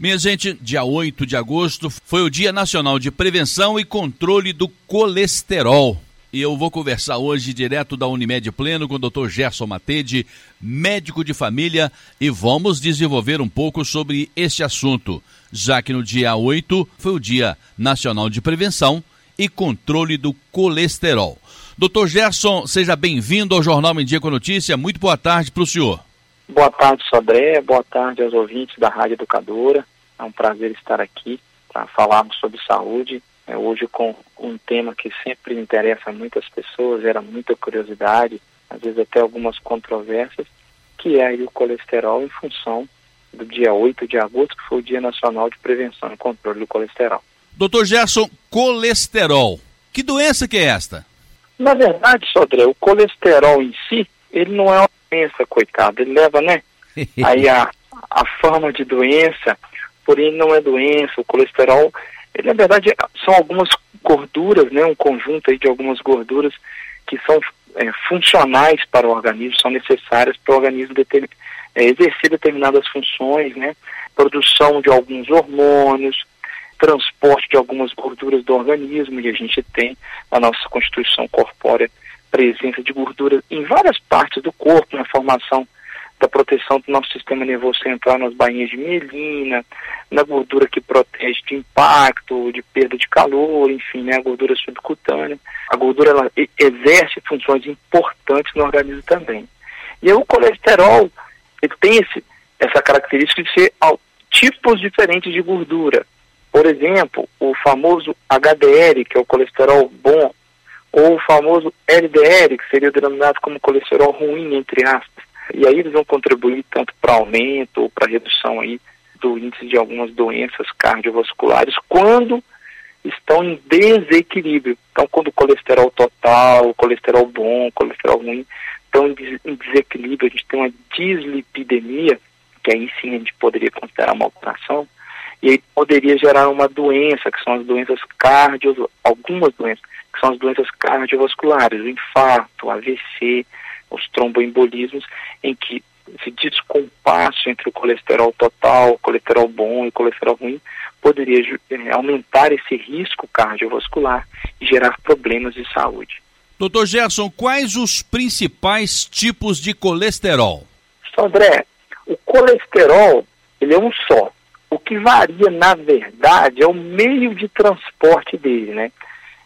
Minha gente, dia 8 de agosto foi o Dia Nacional de Prevenção e Controle do Colesterol. E eu vou conversar hoje direto da Unimed Pleno com o Dr. Gerson Matede, médico de família, e vamos desenvolver um pouco sobre este assunto, já que no dia 8 foi o Dia Nacional de Prevenção e Controle do Colesterol. Doutor Gerson, seja bem-vindo ao Jornal com Notícia. Muito boa tarde para o senhor. Boa tarde, Sodré. Boa tarde aos ouvintes da Rádio Educadora. É um prazer estar aqui para falarmos sobre saúde. É, hoje com um tema que sempre interessa muitas pessoas, gera muita curiosidade, às vezes até algumas controvérsias, que é o colesterol em função do dia 8 de agosto, que foi o Dia Nacional de Prevenção e Controle do Colesterol. Doutor Gerson, colesterol. Que doença que é esta? Na verdade, Sodré, o colesterol em si, ele não é uma doença, coitado. Ele leva, né? aí a, a forma de doença, porém não é doença. O colesterol, ele na verdade são algumas gorduras, né? Um conjunto aí de algumas gorduras que são é, funcionais para o organismo, são necessárias para o organismo deter, é, exercer determinadas funções, né? Produção de alguns hormônios, transporte de algumas gorduras do organismo, e a gente tem na nossa constituição corpórea presença de gordura em várias partes do corpo, na formação da proteção do nosso sistema nervoso central nas bainhas de mielina, na gordura que protege de impacto, de perda de calor, enfim, né, a gordura subcutânea. A gordura ela exerce funções importantes no organismo também. E o colesterol ele tem esse, essa característica de ser tipos diferentes de gordura. Por exemplo, o famoso HDL, que é o colesterol bom, ou o famoso LDL, que seria denominado como colesterol ruim, entre aspas. E aí eles vão contribuir tanto para aumento ou para redução aí do índice de algumas doenças cardiovasculares quando estão em desequilíbrio. Então, quando o colesterol total, o colesterol bom, o colesterol ruim estão em desequilíbrio, a gente tem uma dislipidemia, que aí sim a gente poderia considerar uma alteração, e aí poderia gerar uma doença, que são as doenças cardio, algumas doenças, que são as doenças cardiovasculares, o infarto, o AVC, os tromboembolismos, em que esse descompasso entre o colesterol total, o colesterol bom e o colesterol ruim poderia é, aumentar esse risco cardiovascular e gerar problemas de saúde. Doutor Gerson, quais os principais tipos de colesterol? André, o colesterol ele é um só. O que varia, na verdade, é o meio de transporte dele, né?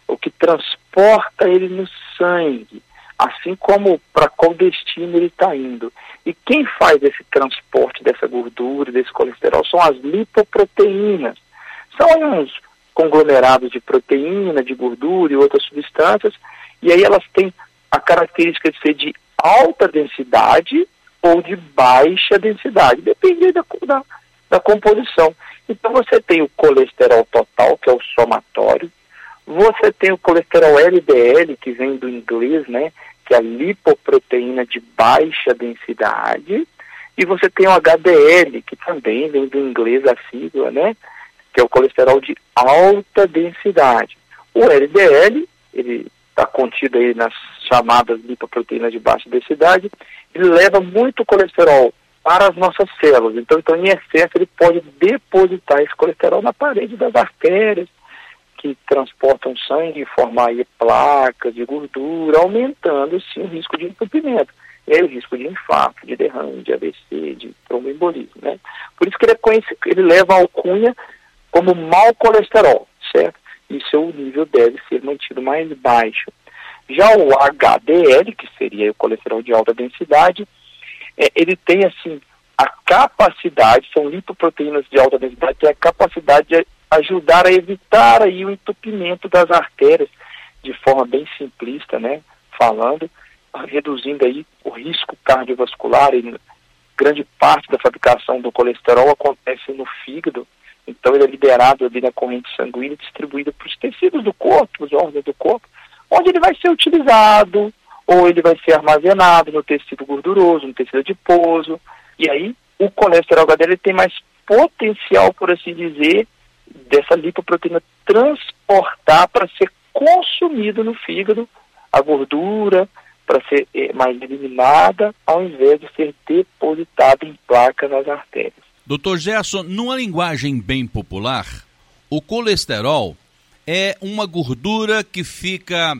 O que transporta ele no sangue, assim como para qual destino ele está indo. E quem faz esse transporte dessa gordura, desse colesterol, são as lipoproteínas. São uns conglomerados de proteína, de gordura e outras substâncias, e aí elas têm a característica de ser de alta densidade ou de baixa densidade, depende da, da da composição. Então você tem o colesterol total, que é o somatório, você tem o colesterol LDL, que vem do inglês, né, que é a lipoproteína de baixa densidade, e você tem o HDL, que também vem do inglês a sigla, né, que é o colesterol de alta densidade. O LDL, ele está contido aí nas chamadas lipoproteínas de baixa densidade, ele leva muito colesterol para as nossas células. Então, então, em excesso, ele pode depositar esse colesterol na parede das artérias, que transportam sangue e formar aí placas de gordura, aumentando, sim, o risco de entupimento. E aí o risco de infarto, de derrame, de AVC, de tromboembolismo, né? Por isso que ele, é conhecido, ele leva a alcunha como mau colesterol, certo? E seu nível deve ser mantido mais baixo. Já o HDL, que seria o colesterol de alta densidade, é, ele tem assim a capacidade, são lipoproteínas de alta densidade, tem a capacidade de ajudar a evitar aí o entupimento das artérias de forma bem simplista, né, falando, reduzindo aí o risco cardiovascular e grande parte da fabricação do colesterol acontece no fígado, então ele é liberado ali na corrente sanguínea e distribuído para os tecidos do corpo, os órgãos do corpo, onde ele vai ser utilizado ou ele vai ser armazenado no tecido gorduroso, no tecido adiposo, e aí o colesterol HDL tem mais potencial, por assim dizer, dessa lipoproteína transportar para ser consumido no fígado a gordura, para ser eh, mais eliminada, ao invés de ser depositada em placas nas artérias. Doutor Gerson, numa linguagem bem popular, o colesterol é uma gordura que fica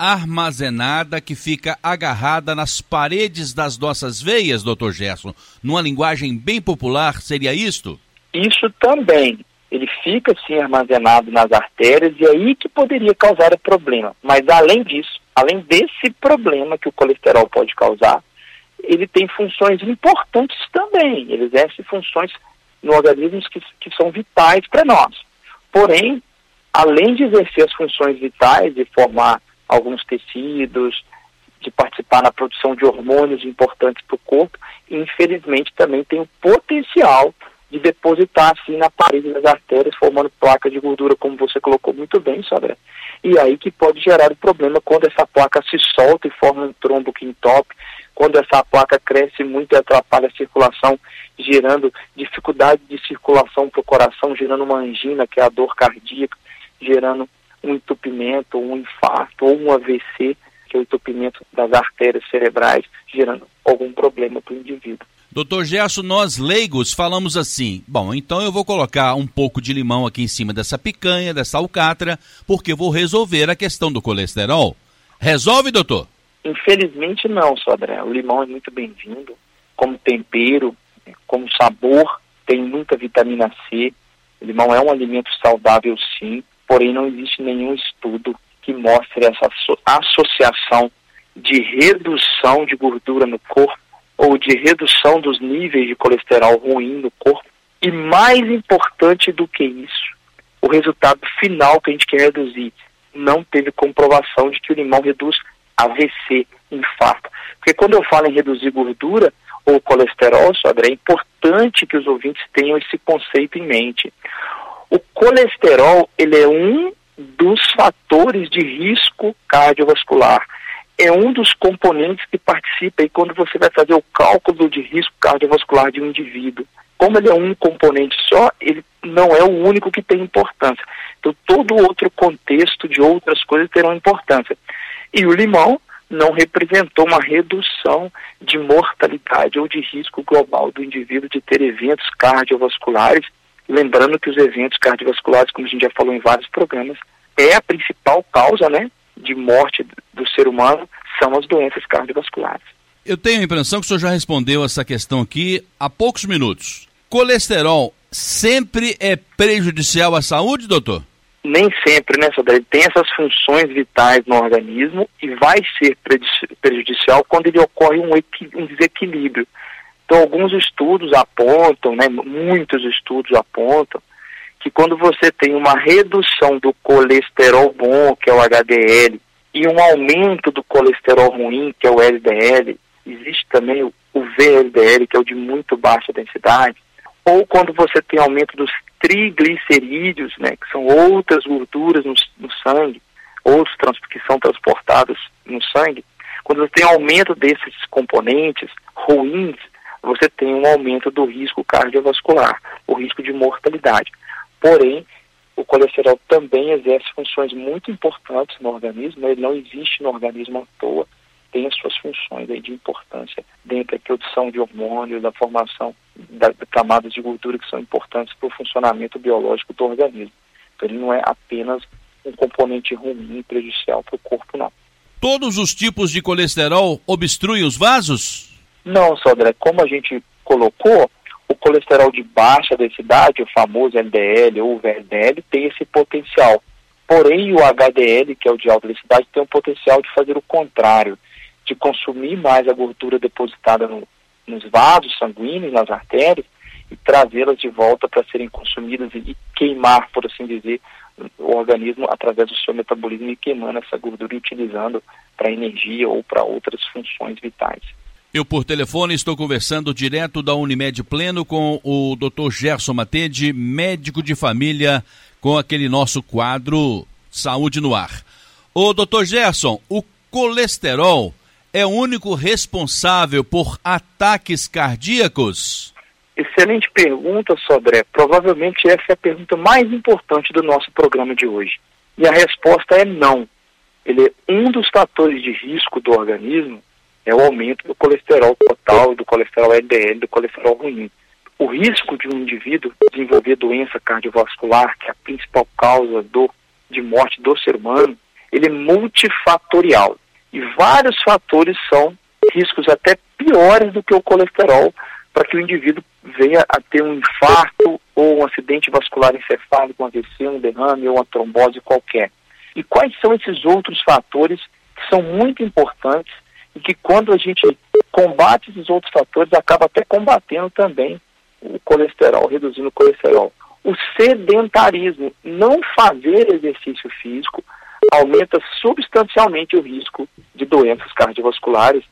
armazenada, que fica agarrada nas paredes das nossas veias, doutor Gerson. Numa linguagem bem popular, seria isto? Isso também. Ele fica assim armazenado nas artérias e é aí que poderia causar o problema. Mas além disso, além desse problema que o colesterol pode causar, ele tem funções importantes também. Ele exerce funções no organismo que, que são vitais para nós. Porém, além de exercer as funções vitais, de formar alguns tecidos, de participar na produção de hormônios importantes para o corpo, infelizmente também tem o potencial de depositar assim na parede das artérias, formando placa de gordura, como você colocou muito bem, Sodré. E aí que pode gerar o problema quando essa placa se solta e forma um trombo que entope, quando essa placa cresce muito e atrapalha a circulação, gerando dificuldade de circulação para o coração, gerando uma angina, que é a dor cardíaca, gerando um entupimento, um infarto ou um AVC, que é o entupimento das artérias cerebrais, gerando algum problema para o indivíduo. Doutor Gerson, nós leigos falamos assim: bom, então eu vou colocar um pouco de limão aqui em cima dessa picanha, dessa alcatra, porque vou resolver a questão do colesterol. Resolve, doutor? Infelizmente não, Sodré. O limão é muito bem-vindo como tempero, como sabor, tem muita vitamina C. O limão é um alimento saudável, sim, porém não existe nenhum estudo que mostre essa associação de redução de gordura no corpo ou de redução dos níveis de colesterol ruim no corpo. E mais importante do que isso, o resultado final que a gente quer reduzir. Não teve comprovação de que o limão reduz AVC, infarto. Porque quando eu falo em reduzir gordura ou colesterol, Sodré, é importante que os ouvintes tenham esse conceito em mente. O colesterol, ele é um dos fatores de risco cardiovascular é um dos componentes que participa aí quando você vai fazer o cálculo de risco cardiovascular de um indivíduo. Como ele é um componente só, ele não é o único que tem importância. Então, todo outro contexto de outras coisas terão importância. E o limão não representou uma redução de mortalidade ou de risco global do indivíduo de ter eventos cardiovasculares. Lembrando que os eventos cardiovasculares, como a gente já falou em vários programas, é a principal causa, né, de morte do ser humano são as doenças cardiovasculares. Eu tenho a impressão que o senhor já respondeu essa questão aqui há poucos minutos. Colesterol sempre é prejudicial à saúde, doutor? Nem sempre, né, Sodré? Ele tem essas funções vitais no organismo e vai ser prejudicial quando ele ocorre um, um desequilíbrio. Então, alguns estudos apontam, né, muitos estudos apontam, que quando você tem uma redução do colesterol bom, que é o HDL, e um aumento do colesterol ruim, que é o LDL, existe também o, VLDL, que é o de muito baixa densidade, ou quando você tem aumento dos triglicerídeos, né, que são outras gorduras no, no sangue, outros trans, que são transportados no sangue, quando você tem aumento desses componentes ruins, você tem um aumento do risco cardiovascular, o risco de mortalidade. Porém, o colesterol também exerce funções muito importantes no organismo, ele não existe no organismo à toa, tem as suas funções aí de importância dentro da produção de hormônios, da formação de camadas de gordura que são importantes para o funcionamento biológico do organismo. Então ele não é apenas um componente ruim prejudicial para o corpo, não. Todos os tipos de colesterol obstruem os vasos? Não, Sodré, como a gente colocou, o colesterol de baixa densidade, o famoso LDL ou VLDL, tem esse potencial. Porém, o HDL, que é o de alta densidade, tem o potencial de fazer o contrário, de consumir mais a gordura depositada no, nos vasos sanguíneos, nas artérias, e trazê-las de volta para serem consumidas e queimar, por assim dizer, o organismo através do seu metabolismo e queimando essa gordura e utilizando para energia ou para outras funções vitais. Eu, por telefone, estou conversando direto da Unimed Pleno com o Dr. Gerson Matede, médico de família, com aquele nosso quadro Saúde no Ar. Ô, Dr. Gerson, o colesterol é o único responsável por ataques cardíacos? Excelente pergunta, Sodré. Provavelmente essa é a pergunta mais importante do nosso programa de hoje. E a resposta é não. Ele é um dos fatores de risco do organismo é o aumento do colesterol total, do colesterol LDL, do colesterol ruim. o risco de um indivíduo desenvolver doença cardiovascular, que é a principal causa do, de morte do ser humano, ele é multifatorial. E vários fatores são riscos até piores do que o colesterol para que o indivíduo venha a ter um infarto ou um acidente vascular encefálico, um AVC, um derrame ou uma trombose qualquer. E quais são esses outros fatores que são muito importantes e que quando a gente combate esses outros fatores acaba até combatendo também o colesterol, reduzindo o colesterol. O sedentarismo, não fazer exercício físico, aumenta substancialmente o risco de doenças cardiovasculares,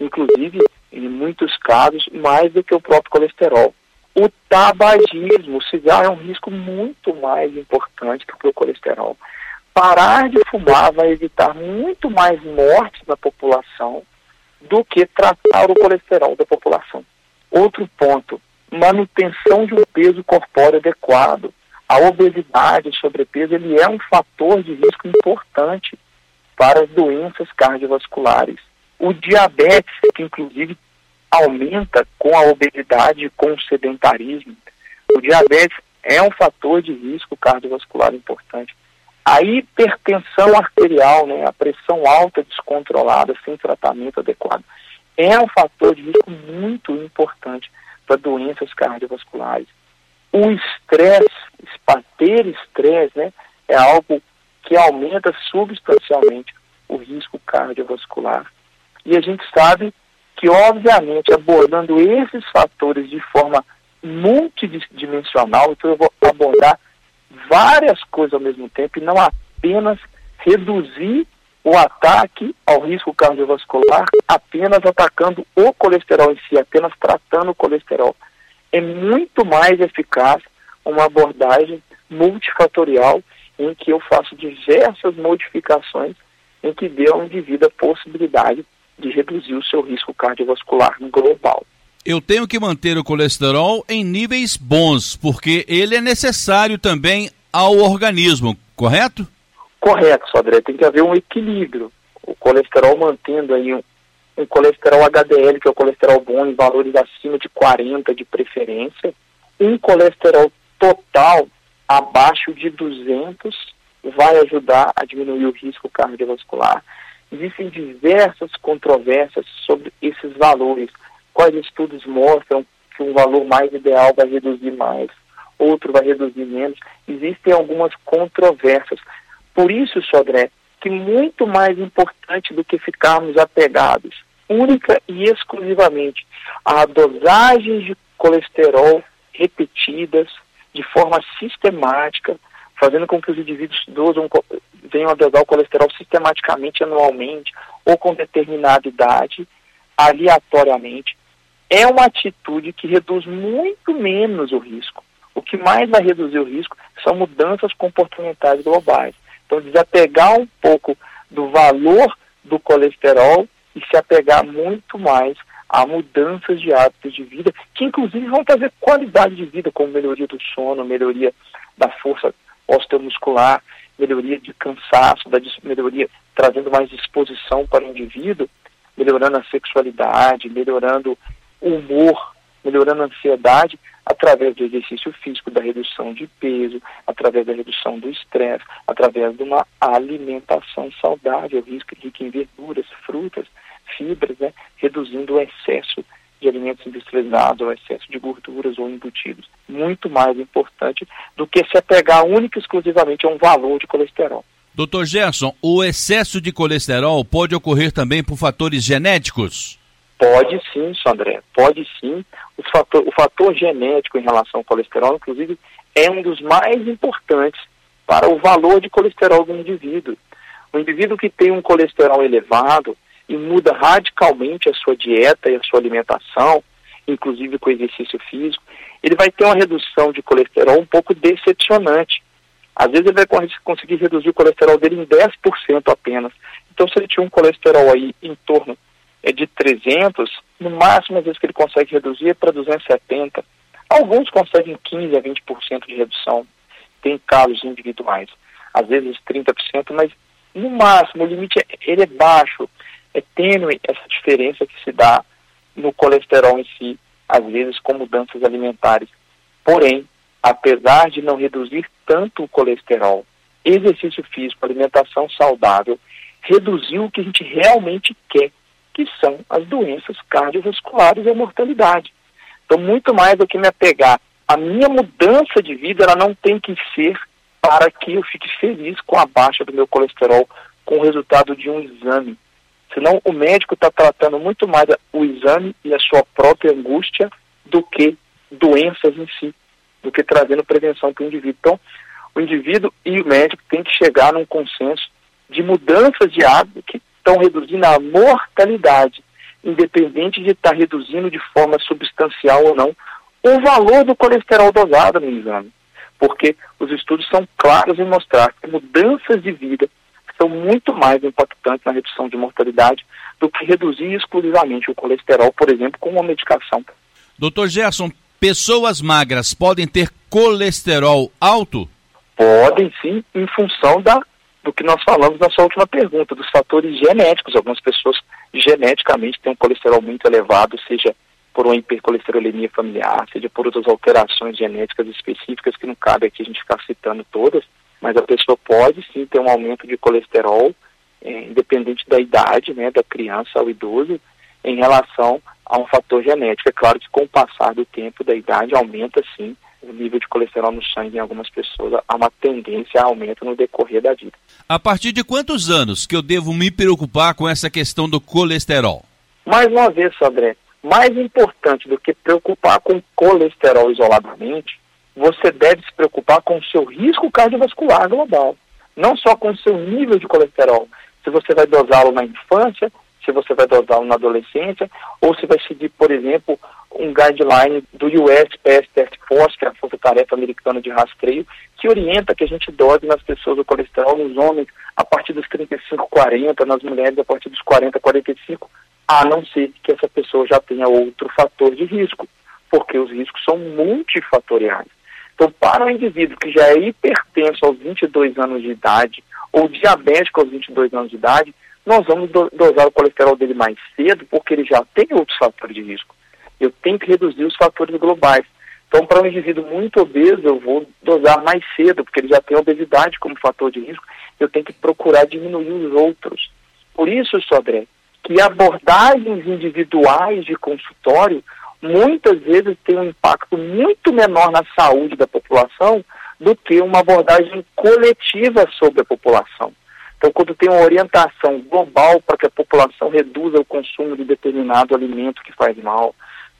inclusive, em muitos casos, mais do que o próprio colesterol. O tabagismo, o cigarro é um risco muito mais importante do que o colesterol. Parar de fumar vai evitar muito mais mortes na população do que tratar o colesterol da população. Outro ponto, manutenção de um peso corpóreo adequado. A obesidade, o sobrepeso, ele é um fator de risco importante para as doenças cardiovasculares. O diabetes, que inclusive aumenta com a obesidade, com o sedentarismo. O diabetes é um fator de risco cardiovascular importante. A hipertensão arterial, né, a pressão alta descontrolada sem tratamento adequado, é um fator de risco muito importante para doenças cardiovasculares. O estresse, ter estresse, né, é algo que aumenta substancialmente o risco cardiovascular. E a gente sabe que, obviamente, abordando esses fatores de forma multidimensional, então eu vou abordar várias coisas ao mesmo tempo e não apenas reduzir o ataque ao risco cardiovascular apenas atacando o colesterol em si, apenas tratando o colesterol. É muito mais eficaz uma abordagem multifatorial em que eu faço diversas modificações em que dê ao indivíduo a possibilidade de reduzir o seu risco cardiovascular global. Eu tenho que manter o colesterol em níveis bons, porque ele é necessário também ao organismo, correto? Correto, Sodré. Tem que haver um equilíbrio. O colesterol mantendo aí um, um colesterol HDL, que é o colesterol bom, em valores acima de 40 de preferência. Um colesterol total abaixo de 200 vai ajudar a diminuir o risco cardiovascular. Existem diversas controvérsias sobre esses valores. Quais estudos mostram que um valor mais ideal vai reduzir mais, outro vai reduzir menos? Existem algumas controvérsias. Por isso, Sodré, que muito mais importante do que ficarmos apegados única e exclusivamente a dosagens de colesterol repetidas de forma sistemática, fazendo com que os indivíduos dosam, venham a dosar o colesterol sistematicamente, anualmente, ou com determinada idade, aleatoriamente, é uma atitude que reduz muito menos o risco. O que mais vai reduzir o risco são mudanças comportamentais globais. Então, desapegar um pouco do valor do colesterol e se apegar muito mais a mudanças de hábitos de vida, que inclusive vão trazer qualidade de vida, como melhoria do sono, melhoria da força osteomuscular, melhoria de cansaço, da melhoria trazendo mais disposição para o indivíduo, melhorando a sexualidade, melhorando o humor, melhorando a ansiedade, através do exercício físico, da redução de peso, através da redução do estresse, através de uma alimentação saudável, rica em verduras, frutas, fibras, né, reduzindo o excesso de alimentos industrializados, ou excesso de gorduras ou embutidos. Muito mais importante do que se apegar única e exclusivamente a um valor de colesterol. Doutor Gerson, o excesso de colesterol pode ocorrer também por fatores genéticos? Pode sim, André, pode sim. O fator, o fator genético em relação ao colesterol, inclusive, é um dos mais importantes para o valor de colesterol do indivíduo. O indivíduo que tem um colesterol elevado e muda radicalmente a sua dieta e a sua alimentação, inclusive com exercício físico, ele vai ter uma redução de colesterol um pouco decepcionante. Às vezes ele vai conseguir reduzir o colesterol dele em 10% apenas. Então, se ele tinha um colesterol aí em torno é de 300, no máximo, às vezes, que ele consegue reduzir é para 270. Alguns conseguem 15% a 20% de redução. Tem casos individuais. Às vezes 30%, mas no máximo, o limite é, ele é baixo. É tênue essa diferença que se dá no colesterol em si às vezes com mudanças alimentares. Porém, apesar de não reduzir tanto o colesterol, exercício físico, alimentação saudável, reduziu o que a gente realmente quer, que são as doenças cardiovasculares e a mortalidade. Então, muito mais do que me apegar a minha mudança de vida, ela não tem que ser para que eu fique feliz com a baixa do meu colesterol, com o resultado de um exame. Senão, o médico está tratando muito mais o exame e a sua própria angústia do que doenças em si do que trazendo prevenção para o indivíduo. Então, o indivíduo e o médico têm que chegar num consenso de mudanças de hábito que estão reduzindo a mortalidade, independente de estar reduzindo de forma substancial ou não o valor do colesterol dosado no exame. Porque os estudos são claros em mostrar que mudanças de vida são muito mais impactantes na redução de mortalidade do que reduzir exclusivamente o colesterol, por exemplo, com uma medicação. Doutor Gerson, Pessoas magras podem ter colesterol alto? Podem sim, em função da, do que nós falamos na sua última pergunta, dos fatores genéticos. Algumas pessoas geneticamente têm um colesterol muito elevado, seja por uma hipercolesterolemia familiar, seja por outras alterações genéticas específicas, que não cabe aqui a gente ficar citando todas, mas a pessoa pode sim ter um aumento de colesterol, é, independente da idade, né, da criança ao idoso, em relação a um fator genético. É claro que com o passar do tempo, da idade, aumenta sim o nível de colesterol no sangue em algumas pessoas, há uma tendência a aumento no decorrer da vida. A partir de quantos anos que eu devo me preocupar com essa questão do colesterol? Mais uma vez, André, mais importante do que preocupar com colesterol isoladamente, você deve se preocupar com o seu risco cardiovascular global, não só com o seu nível de colesterol. Se você vai dosá-lo na infância, se você vai dosá-lo na adolescência, ou se vai seguir, por exemplo, um guideline do USPS Task Force, que é a Força Tarefa Americana de Rastreio, que orienta que a gente dose nas pessoas o colesterol, nos homens, a partir dos 35, 40, nas mulheres a partir dos 40, 45, a não ser que essa pessoa já tenha outro fator de risco, porque os riscos são multifatoriais. Então, para o indivíduo que já é hipertenso aos 22 anos de idade, ou diabético aos 22 anos de idade, nós vamos dosar o colesterol dele mais cedo, porque ele já tem outros fatores de risco. Eu tenho que reduzir os fatores globais. Então, para um indivíduo muito obeso, eu vou dosar mais cedo, porque ele já tem obesidade como fator de risco, eu tenho que procurar diminuir os outros. Por isso, Sodré, que abordagens individuais de consultório muitas vezes têm um impacto muito menor na saúde da população do que uma abordagem coletiva sobre a população. Então, quando tem uma orientação global para que a população reduza o consumo de determinado alimento que faz mal,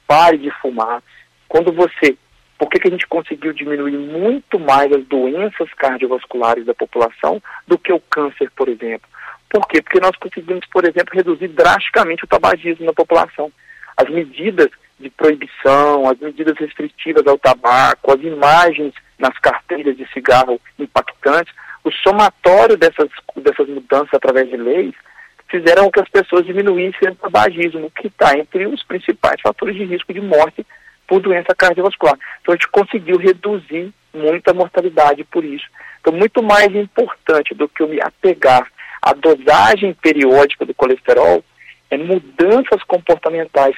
pare de fumar, quando você. Por que, que a gente conseguiu diminuir muito mais as doenças cardiovasculares da população do que o câncer, por exemplo? Por quê? Porque nós conseguimos, por exemplo, reduzir drasticamente o tabagismo na população. As medidas de proibição, as medidas restritivas ao tabaco, as imagens nas carteiras de cigarro impactantes, o somatório dessas, dessas mudanças através de leis fizeram que as pessoas diminuíssem o tabagismo, que está entre os principais fatores de risco de morte por doença cardiovascular. Então a gente conseguiu reduzir muito a mortalidade por isso. Então, muito mais importante do que eu me apegar à dosagem periódica do colesterol é mudanças comportamentais,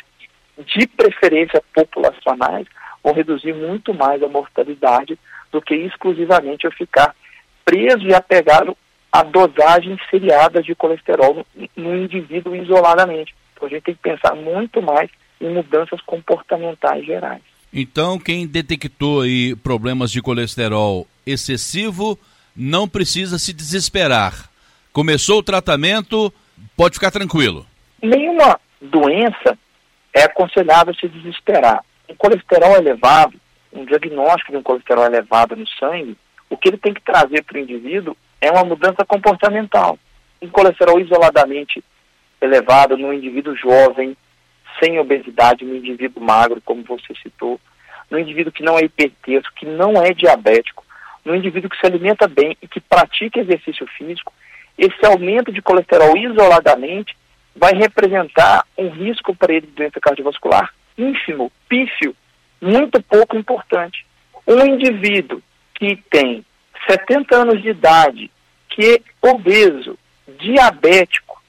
de preferência populacionais, vão reduzir muito mais a mortalidade do que exclusivamente eu ficar preso e apegado a dosagens seriadas de colesterol no, no indivíduo isoladamente. Então a gente tem que pensar muito mais em mudanças comportamentais gerais. Então, quem detectou aí problemas de colesterol excessivo não precisa se desesperar. Começou o tratamento, pode ficar tranquilo. Nenhuma doença é aconselhável se desesperar. Um colesterol elevado, um diagnóstico de um colesterol elevado no sangue, o que ele tem que trazer para o indivíduo é uma mudança comportamental. Um colesterol isoladamente elevado no indivíduo jovem, sem obesidade, no indivíduo magro, como você citou, no indivíduo que não é hipertenso, que não é diabético, no indivíduo que se alimenta bem e que pratica exercício físico, esse aumento de colesterol isoladamente vai representar um risco para ele de doença cardiovascular ínfimo, pífio, muito pouco importante. Um indivíduo que tem 70 anos de idade, que é obeso, diabético,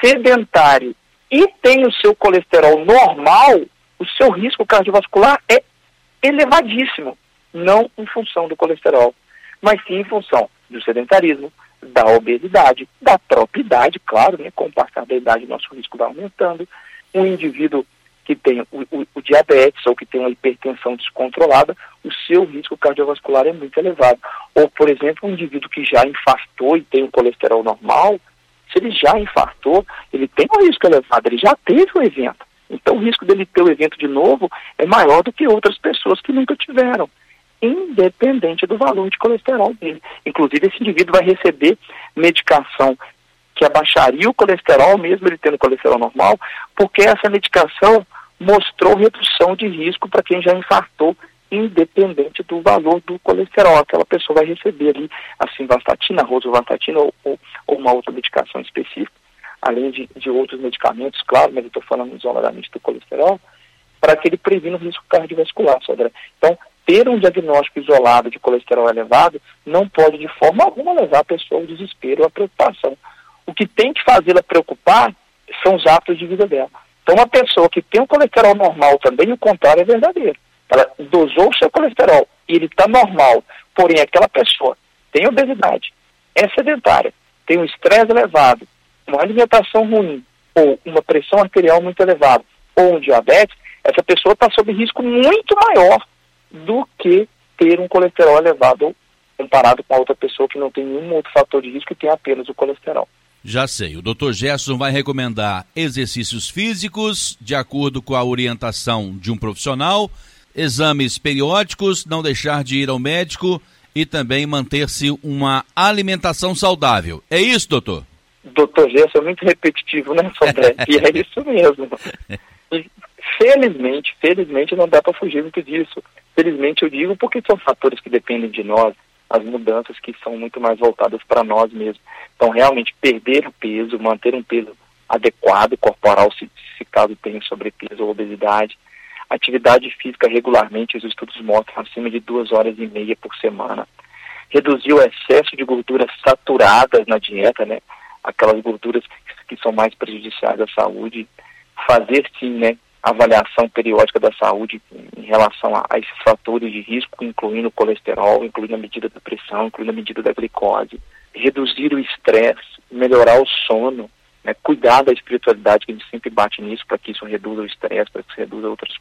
sedentário e tem o seu colesterol normal, o seu risco cardiovascular é elevadíssimo, não em função do colesterol, mas sim em função do sedentarismo, da obesidade, da própria idade, claro, né, com o passar da idade nosso risco vai aumentando. Um indivíduo que tem o, o, o, diabetes ou que tem uma hipertensão descontrolada, o seu risco cardiovascular é muito elevado. Ou, por exemplo, um indivíduo que já infartou e tem um colesterol normal, se ele já infartou, ele tem um risco elevado, ele já teve o evento. Então o risco dele ter o evento de novo é maior do que outras pessoas que nunca tiveram, independente do valor de colesterol dele. Inclusive, esse indivíduo vai receber medicação que abaixaria o colesterol, mesmo ele tendo colesterol normal, porque essa medicação mostrou redução de risco para quem já infartou, independente do valor do colesterol. Aquela pessoa vai receber ali a simvastatina, a rosuvastatina ou, ou, ou uma outra medicação específica, além de, de outros medicamentos, claro, mas eu estou falando isoladamente do colesterol, para que ele previna o risco cardiovascular, Sodré. Então, ter um diagnóstico isolado de colesterol elevado não pode de forma alguma levar a pessoa ao desespero ou à preocupação. O que tem que fazê-la preocupar são os hábitos de vida dela. Então, uma pessoa que tem um colesterol normal também, o contrário é verdadeiro. Ela dosou o seu colesterol e ele está normal, porém aquela pessoa tem obesidade, é sedentária, tem um estresse elevado, uma alimentação ruim, ou uma pressão arterial muito elevada, ou um diabetes, essa pessoa está sob risco muito maior do que ter um colesterol elevado comparado com a outra pessoa que não tem nenhum outro fator de risco e tem apenas o colesterol. Já sei, o Dr. Gerson vai recomendar exercícios físicos de acordo com a orientação de um profissional, exames periódicos, não deixar de ir ao médico e também manter-se uma alimentação saudável. É isso, doutor? Doutor Gerson é muito repetitivo, né, Sodré? e é isso mesmo. Felizmente, felizmente não dá para fugir muito disso. Felizmente eu digo porque são fatores que dependem de nós as mudanças que são muito mais voltadas para nós mesmos. Então, realmente, perder o peso, manter um peso adequado, corporal, se, se caso tenha sobrepeso ou obesidade. Atividade física regularmente, os estudos mostram acima de duas horas e meia por semana. Reduzir o excesso de gorduras saturadas na dieta, né? Aquelas gorduras que, são mais prejudiciais à saúde. Fazer, sim, né? Avaliação periódica da saúde em relação a, a, esses fatores de risco, incluindo o colesterol, incluindo a medida da pressão, incluindo a medida da glicose, reduzir o estresse, melhorar o sono, né, cuidar da espiritualidade, que a gente sempre bate nisso, para que isso reduza o estresse, para que isso reduza outras,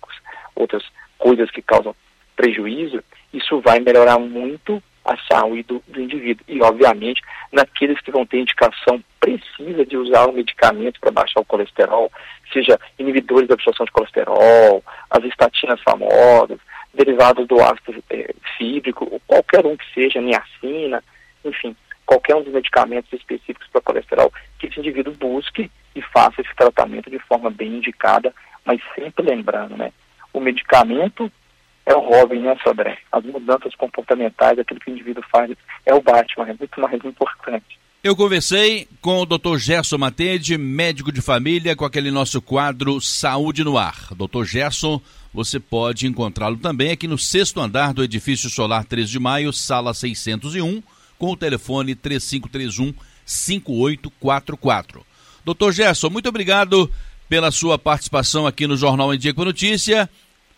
outras coisas que causam prejuízo, isso vai melhorar muito a saúde do, do indivíduo. E, obviamente, naqueles que vão ter indicação precisa de usar o medicamento para baixar o colesterol, seja inibidores da absorção de colesterol, as estatinas famosas, derivados do ácido é, fíbrico, qualquer um que seja, niacina, enfim, qualquer um dos medicamentos específicos para colesterol, que esse indivíduo busque e faça esse tratamento de forma bem indicada, mas sempre lembrando, né? O medicamento é o Robin, né, Sodré? As mudanças comportamentais, aquilo que o indivíduo faz, é o Batman, é muito mais importante. Eu conversei com o Dr. Gerson Matede, médico de família, com aquele nosso quadro Saúde no Ar. Dr. Gerson, você pode encontrá-lo também aqui no sexto andar do edifício solar 3 de maio, sala 601, com o telefone 3531 5844. Dr. Gerson, muito obrigado pela sua participação aqui no Jornal em Dia com Notícia.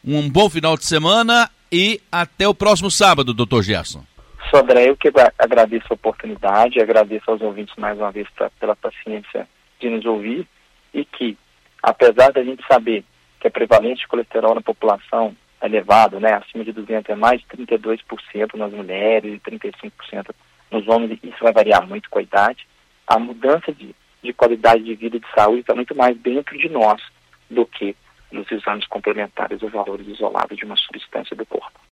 Um bom final de semana e até o próximo sábado, doutor Gerson. Sodré, eu que agradeço a oportunidade, agradeço aos ouvintes mais uma vez pra, pela paciência de nos ouvir e que, apesar da gente saber que a prevalência de colesterol na população é elevado, né, acima de 200 é mais de 32% nas mulheres e 35% nos homens, isso vai variar muito com a idade, a mudança de, de qualidade de vida e de saúde está muito mais dentro de nós do que nos exames complementares ou valores isolados de uma substância do corpo.